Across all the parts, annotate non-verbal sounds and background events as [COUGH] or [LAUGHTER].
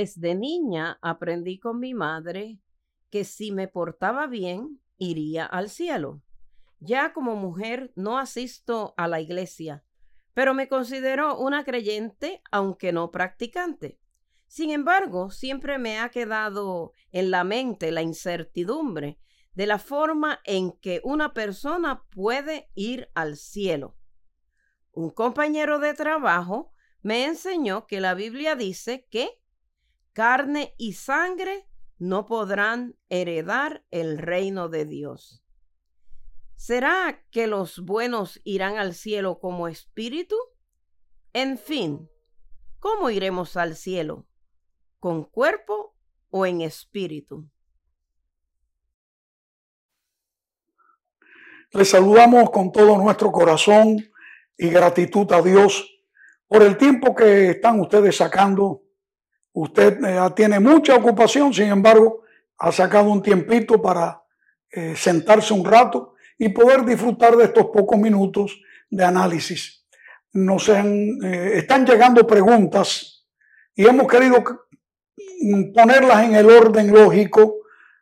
Desde niña aprendí con mi madre que si me portaba bien, iría al cielo. Ya como mujer no asisto a la iglesia, pero me considero una creyente aunque no practicante. Sin embargo, siempre me ha quedado en la mente la incertidumbre de la forma en que una persona puede ir al cielo. Un compañero de trabajo me enseñó que la Biblia dice que carne y sangre no podrán heredar el reino de Dios. ¿Será que los buenos irán al cielo como espíritu? En fin, ¿cómo iremos al cielo? ¿Con cuerpo o en espíritu? Les saludamos con todo nuestro corazón y gratitud a Dios por el tiempo que están ustedes sacando. Usted eh, tiene mucha ocupación, sin embargo, ha sacado un tiempito para eh, sentarse un rato y poder disfrutar de estos pocos minutos de análisis. Nos eh, están llegando preguntas y hemos querido ponerlas en el orden lógico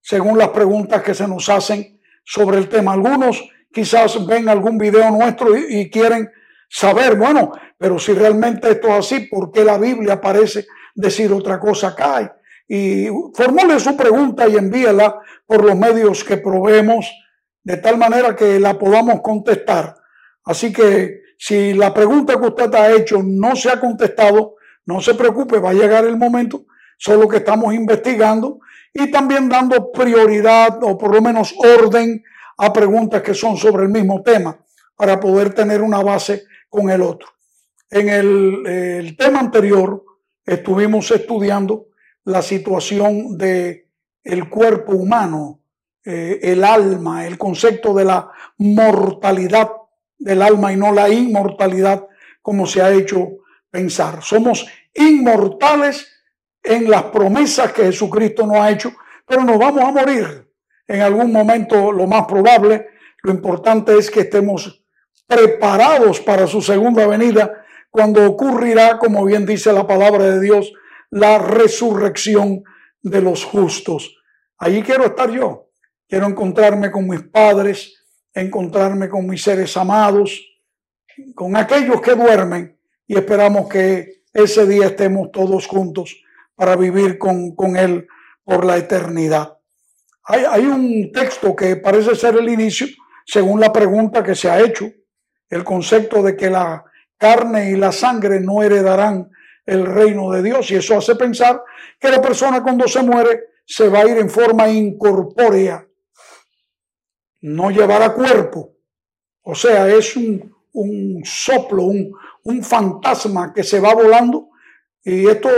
según las preguntas que se nos hacen sobre el tema. Algunos quizás ven algún video nuestro y, quieren saber, bueno, pero si realmente esto es así, ¿por qué la Biblia parece decir otra cosa acá? Y formule su pregunta y envíela por los medios que proveemos de tal manera que la podamos contestar. Así que si la pregunta que usted ha hecho no se ha contestado, no se preocupe, va a llegar el momento, solo que estamos investigando y también dando prioridad o por lo menos orden a preguntas que son sobre el mismo tema para poder tener una base con el otro. En el, tema anterior estuvimos estudiando la situación de el cuerpo humano, eh, el alma, el concepto de la mortalidad del alma y no la inmortalidad como se ha hecho pensar. Somos inmortales en las promesas que Jesucristo nos ha hecho, pero nos vamos a morir en algún momento, lo más probable. Lo importante es que estemos preparados para su segunda venida, cuando ocurrirá, como bien dice la palabra de Dios, la resurrección de los justos. Allí quiero estar yo. Quiero encontrarme con mis padres, encontrarme con mis seres amados, con aquellos que duermen y esperamos que ese día estemos todos juntos para vivir con, con Él por la eternidad. Hay, un texto que parece ser el inicio, según la pregunta que se ha hecho, el concepto de que la carne y la sangre no heredarán el reino de Dios. Y eso hace pensar que la persona cuando se muere se va a ir en forma incorpórea, no llevará cuerpo. O sea, es un, soplo, un, un fantasma que se va volando. Y esto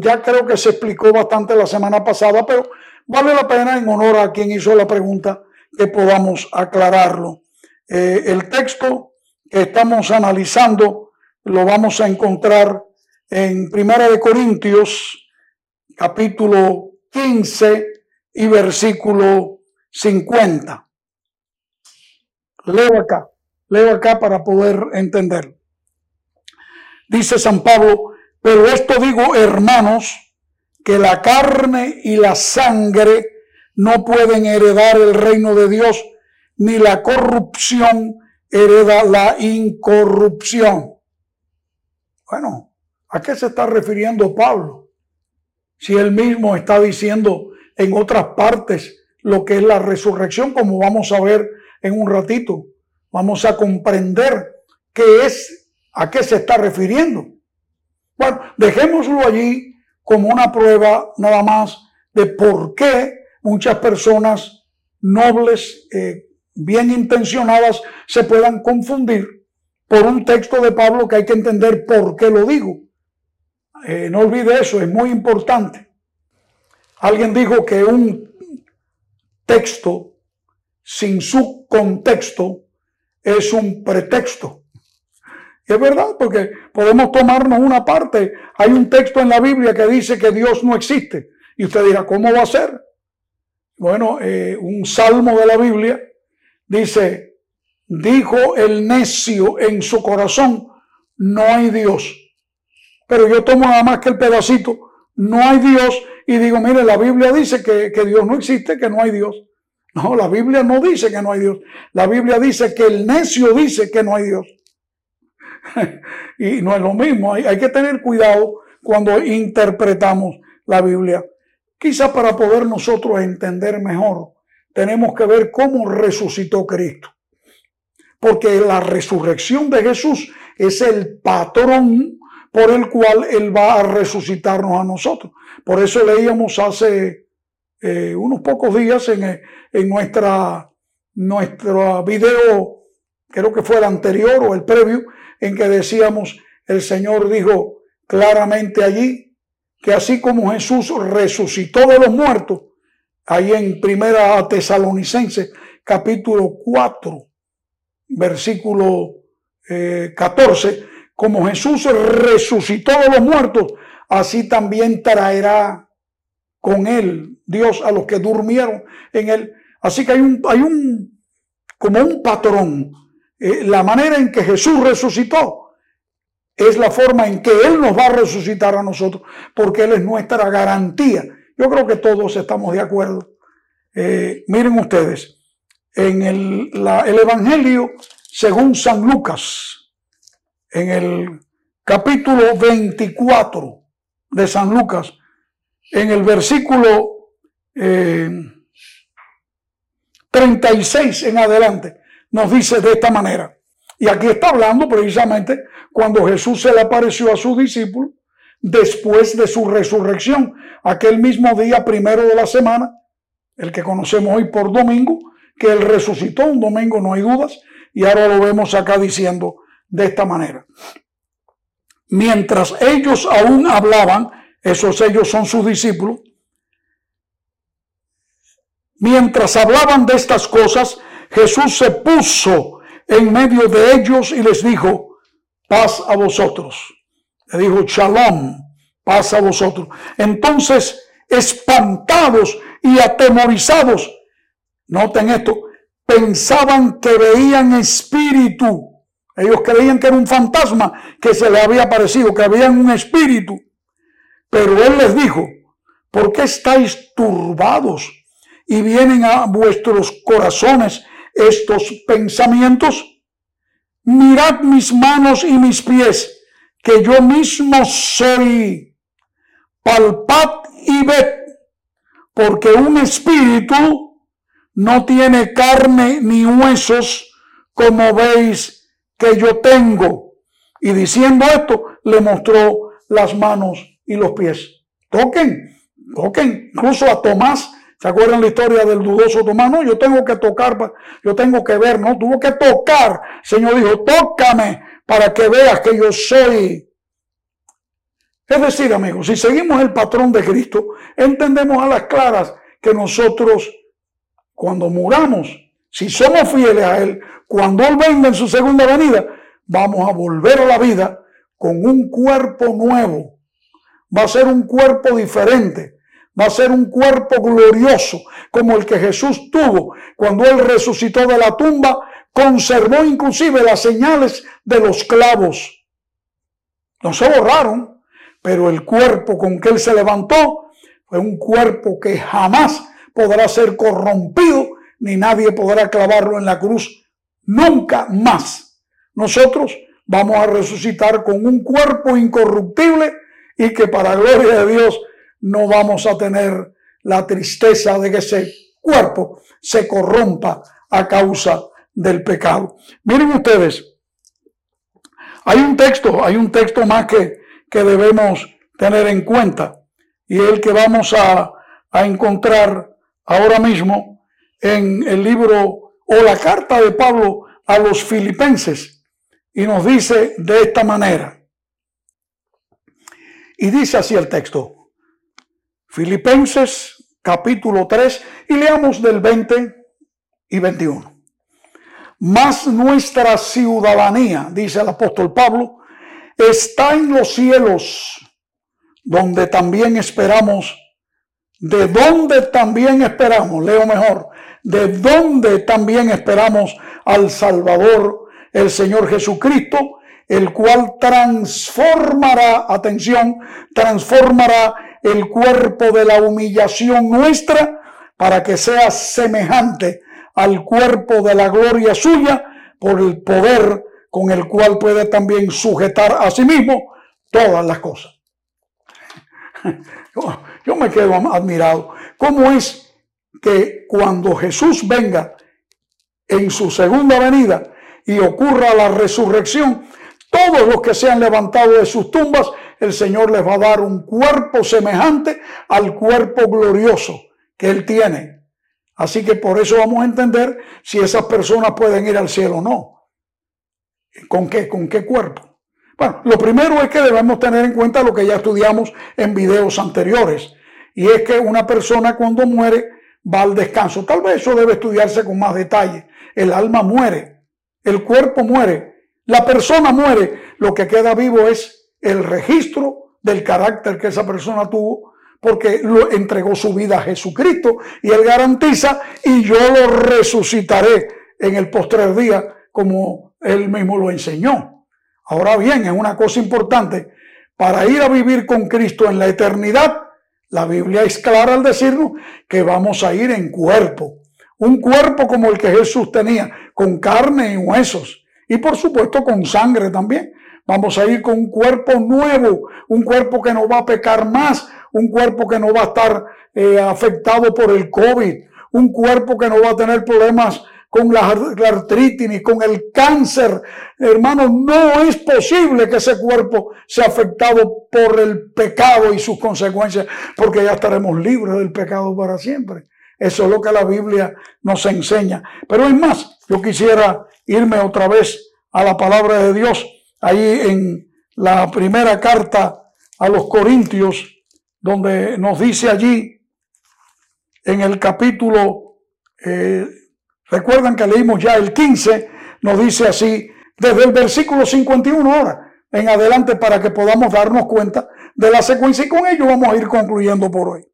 ya creo que se explicó bastante la semana pasada, pero vale la pena en honor a quien hizo la pregunta que podamos aclararlo. Eh, el texto que estamos analizando lo vamos a encontrar en Primera de Corintios, capítulo 15 y versículo 50. Leo acá, leo acá para poder entender. Dice San Pablo, pero esto digo, hermanos, que la carne y la sangre no pueden heredar el reino de Dios, ni la corrupción hereda la incorrupción. Bueno, ¿a qué se está refiriendo Pablo? Si él mismo está diciendo en otras partes lo que es la resurrección, como vamos a ver en un ratito, vamos a comprender qué es, a qué se está refiriendo. Bueno, dejémoslo allí como una prueba nada más de por qué muchas personas nobles, eh, bien intencionadas, se puedan confundir por un texto de Pablo que hay que entender por qué lo digo. Eh, no olvide eso, es muy importante. Alguien dijo que un texto sin su contexto es un pretexto. Es verdad, porque podemos tomarnos una parte. Hay un texto en la Biblia que dice que Dios no existe. Y usted dirá, ¿cómo va a ser? Bueno, eh, un salmo de la Biblia dice, dijo el necio en su corazón, no hay Dios. Pero yo tomo nada más que el pedacito no hay Dios y digo, mire, la Biblia dice que, que Dios no existe, que no hay Dios. No, la Biblia no dice que no hay Dios. La Biblia dice que el necio dice que no hay Dios. [LAUGHS] y no es lo mismo. Hay, hay, que tener cuidado cuando interpretamos la Biblia. Quizá para poder nosotros entender mejor, tenemos que ver cómo resucitó Cristo. Porque la resurrección de Jesús es el patrón por el cual Él va a resucitarnos a nosotros. Por eso leíamos hace eh, unos pocos días en, en nuestra, nuestro video, creo que fue el anterior o el previo, en que decíamos, el Señor dijo claramente allí que así como Jesús resucitó de los muertos, ahí en Primera Tesalonicense, capítulo 4, versículo 14, eh, como Jesús resucitó de los muertos, así también traerá con él Dios a los que durmieron en él. Así que hay un, hay un como un patrón. Eh, la manera en que Jesús resucitó es la forma en que Él nos va a resucitar a nosotros, porque Él es nuestra garantía. Yo creo que todos estamos de acuerdo. Eh, miren ustedes, en el, el Evangelio según San Lucas, en el capítulo 24 de San Lucas, en el versículo 36 eh, en adelante, nos dice de esta manera. Y aquí está hablando precisamente cuando Jesús se le apareció a sus discípulos después de su resurrección, aquel mismo día primero de la semana, el que conocemos hoy por domingo, que él resucitó un domingo, no hay dudas, y ahora lo vemos acá diciendo de esta manera. Mientras ellos aún hablaban, esos ellos son sus discípulos, mientras hablaban de estas cosas, Jesús se puso en medio de ellos y les dijo, paz a vosotros. Le dijo, shalom, paz a vosotros. Entonces, espantados y atemorizados, noten esto, pensaban que veían espíritu. Ellos creían que era un fantasma que se le había aparecido, que había un espíritu. Pero él les dijo, ¿por qué estáis turbados y vienen a vuestros corazones estos pensamientos? Mirad mis manos y mis pies, que yo mismo soy. Palpad y ved, porque un espíritu no tiene carne ni huesos, como veis que yo tengo. Y diciendo esto, le mostró las manos y los pies. Toquen, toquen. Incluso a Tomás, ¿se acuerdan la historia del dudoso Tomás? No, yo tengo que tocar, yo tengo que ver, no, tuvo que tocar. Señor dijo, tócame para que veas que yo soy. Es decir, amigos, si seguimos el patrón de Cristo, entendemos a las claras que nosotros cuando muramos, si somos fieles a Él, cuando Él venga en su segunda venida, vamos a volver a la vida con un cuerpo nuevo. Va a ser un cuerpo diferente. Va a ser un cuerpo glorioso como el que Jesús tuvo cuando Él resucitó de la tumba. Conservó inclusive las señales de los clavos. No se borraron, pero el cuerpo con que Él se levantó fue un cuerpo que jamás podrá ser corrompido, ni nadie podrá clavarlo en la cruz nunca más. Nosotros vamos a resucitar con un cuerpo incorruptible y que para gloria de Dios no vamos a tener la tristeza de que ese cuerpo se corrompa a causa del pecado. Miren ustedes, hay un texto, hay un texto más que, que debemos tener en cuenta y el que vamos a, a encontrar ahora mismo en el libro o la carta de Pablo a los filipenses y nos dice de esta manera. Y dice así el texto. Filipenses capítulo 3 y leamos del 20 y 21. Más nuestra ciudadanía, dice el apóstol Pablo, está en los cielos, donde también esperamos de dónde también esperamos, leo mejor, de dónde también esperamos al Salvador, el Señor Jesucristo, el cual transformará, atención, transformará el cuerpo de la humillación nuestra para que sea semejante al cuerpo de la gloria suya por el poder con el cual puede también sujetar a sí mismo todas las cosas. [LAUGHS] Yo, me quedo admirado. ¿Cómo es que cuando Jesús venga en su segunda venida y ocurra la resurrección, todos los que se han levantado de sus tumbas, el Señor les va a dar un cuerpo semejante al cuerpo glorioso que Él tiene. Así que por eso vamos a entender si esas personas pueden ir al cielo o no. ¿Con qué? ¿Con qué cuerpo? Bueno, lo primero es que debemos tener en cuenta lo que ya estudiamos en videos anteriores. Y es que una persona cuando muere va al descanso. Tal vez eso debe estudiarse con más detalle. El alma muere, el cuerpo muere, la persona muere. Lo que queda vivo es el registro del carácter que esa persona tuvo porque lo entregó su vida a Jesucristo y él garantiza y yo lo resucitaré en el postrer día como él mismo lo enseñó. Ahora bien, es una cosa importante, para ir a vivir con Cristo en la eternidad, la Biblia es clara al decirnos que vamos a ir en cuerpo, un cuerpo como el que Jesús tenía, con carne y huesos, y por supuesto con sangre también. Vamos a ir con un cuerpo nuevo, un cuerpo que no va a pecar más, un cuerpo que no va a estar eh, afectado por el COVID, un cuerpo que no va a tener problemas con la, artritis con el cáncer. Hermano, no es posible que ese cuerpo sea afectado por el pecado y sus consecuencias, porque ya estaremos libres del pecado para siempre. Eso es lo que la Biblia nos enseña. Pero es más, yo quisiera irme otra vez a la palabra de Dios, ahí en la primera carta a los Corintios, donde nos dice allí en el capítulo, eh, recuerdan que leímos ya el 15, nos dice así, desde el versículo 51 ahora en adelante para que podamos darnos cuenta de la secuencia y con ello vamos a ir concluyendo por hoy.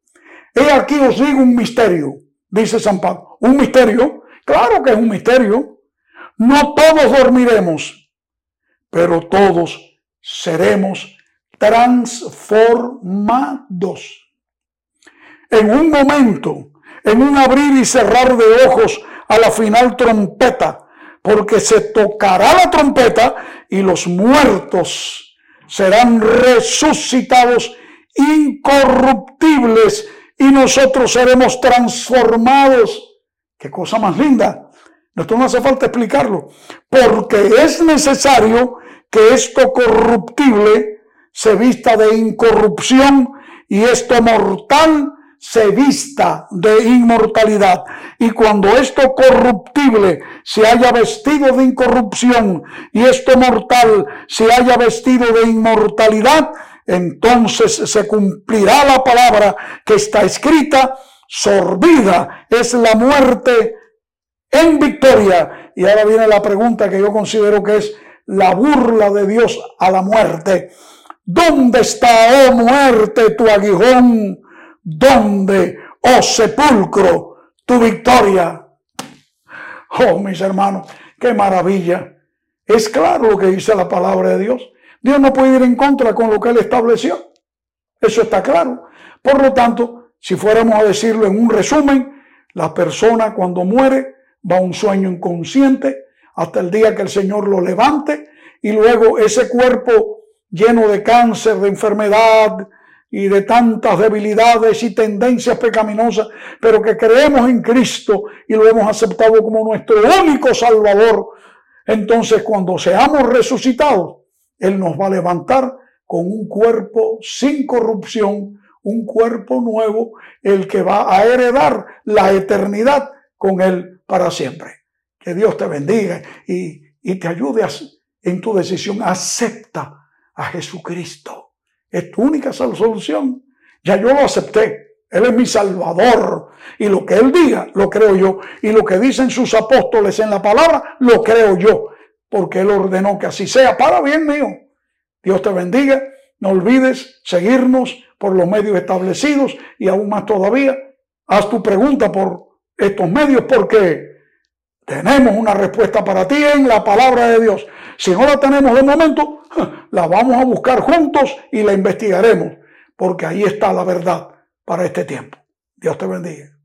He aquí os digo un misterio, dice San Pablo. Un misterio, claro que es un misterio. No todos dormiremos, pero todos seremos transformados. En un momento, en un abrir y cerrar de ojos a la final trompeta, porque se tocará la trompeta y los muertos serán resucitados incorruptibles y nosotros seremos transformados. Qué cosa más linda. Esto no hace falta explicarlo, porque es necesario que esto corruptible se vista de incorrupción y esto mortal se vista de inmortalidad. Y cuando esto corruptible se haya vestido de incorrupción y esto mortal se haya vestido de inmortalidad, entonces se cumplirá la palabra que está escrita, sorbida es la muerte en victoria. Y ahora viene la pregunta que yo considero que es la burla de Dios a la muerte. ¿Dónde está, oh muerte, tu aguijón? ¿Dónde, oh sepulcro, tu victoria? Oh, mis hermanos, qué maravilla. Es claro lo que dice la palabra de Dios. Dios no puede ir en contra con lo que Él estableció. Eso está claro. Por lo tanto, si fuéramos a decirlo en un resumen, la persona cuando muere va a un sueño inconsciente hasta el día que el Señor lo levante y luego ese cuerpo lleno de cáncer, de enfermedad y de tantas debilidades y tendencias pecaminosas, pero que creemos en Cristo y lo hemos aceptado como nuestro único Salvador, entonces cuando seamos resucitados, Él nos va a levantar con un cuerpo sin corrupción, un cuerpo nuevo, el que va a heredar la eternidad con Él para siempre. Que Dios te bendiga y, te ayude en tu decisión. Acepta a Jesucristo. Es tu única solución. Ya yo lo acepté. Él es mi Salvador. Y lo que Él diga, lo creo yo. Y lo que dicen sus apóstoles en la palabra, lo creo yo. Porque Él ordenó que así sea para bien mío. Dios te bendiga. No olvides seguirnos por los medios establecidos y aún más todavía. Haz tu pregunta por estos medios porque tenemos una respuesta para ti en la palabra de Dios. Si no la tenemos de momento, [LAUGHS] la vamos a buscar juntos y la investigaremos. porque ahí está la verdad para este tiempo. Dios te bendiga.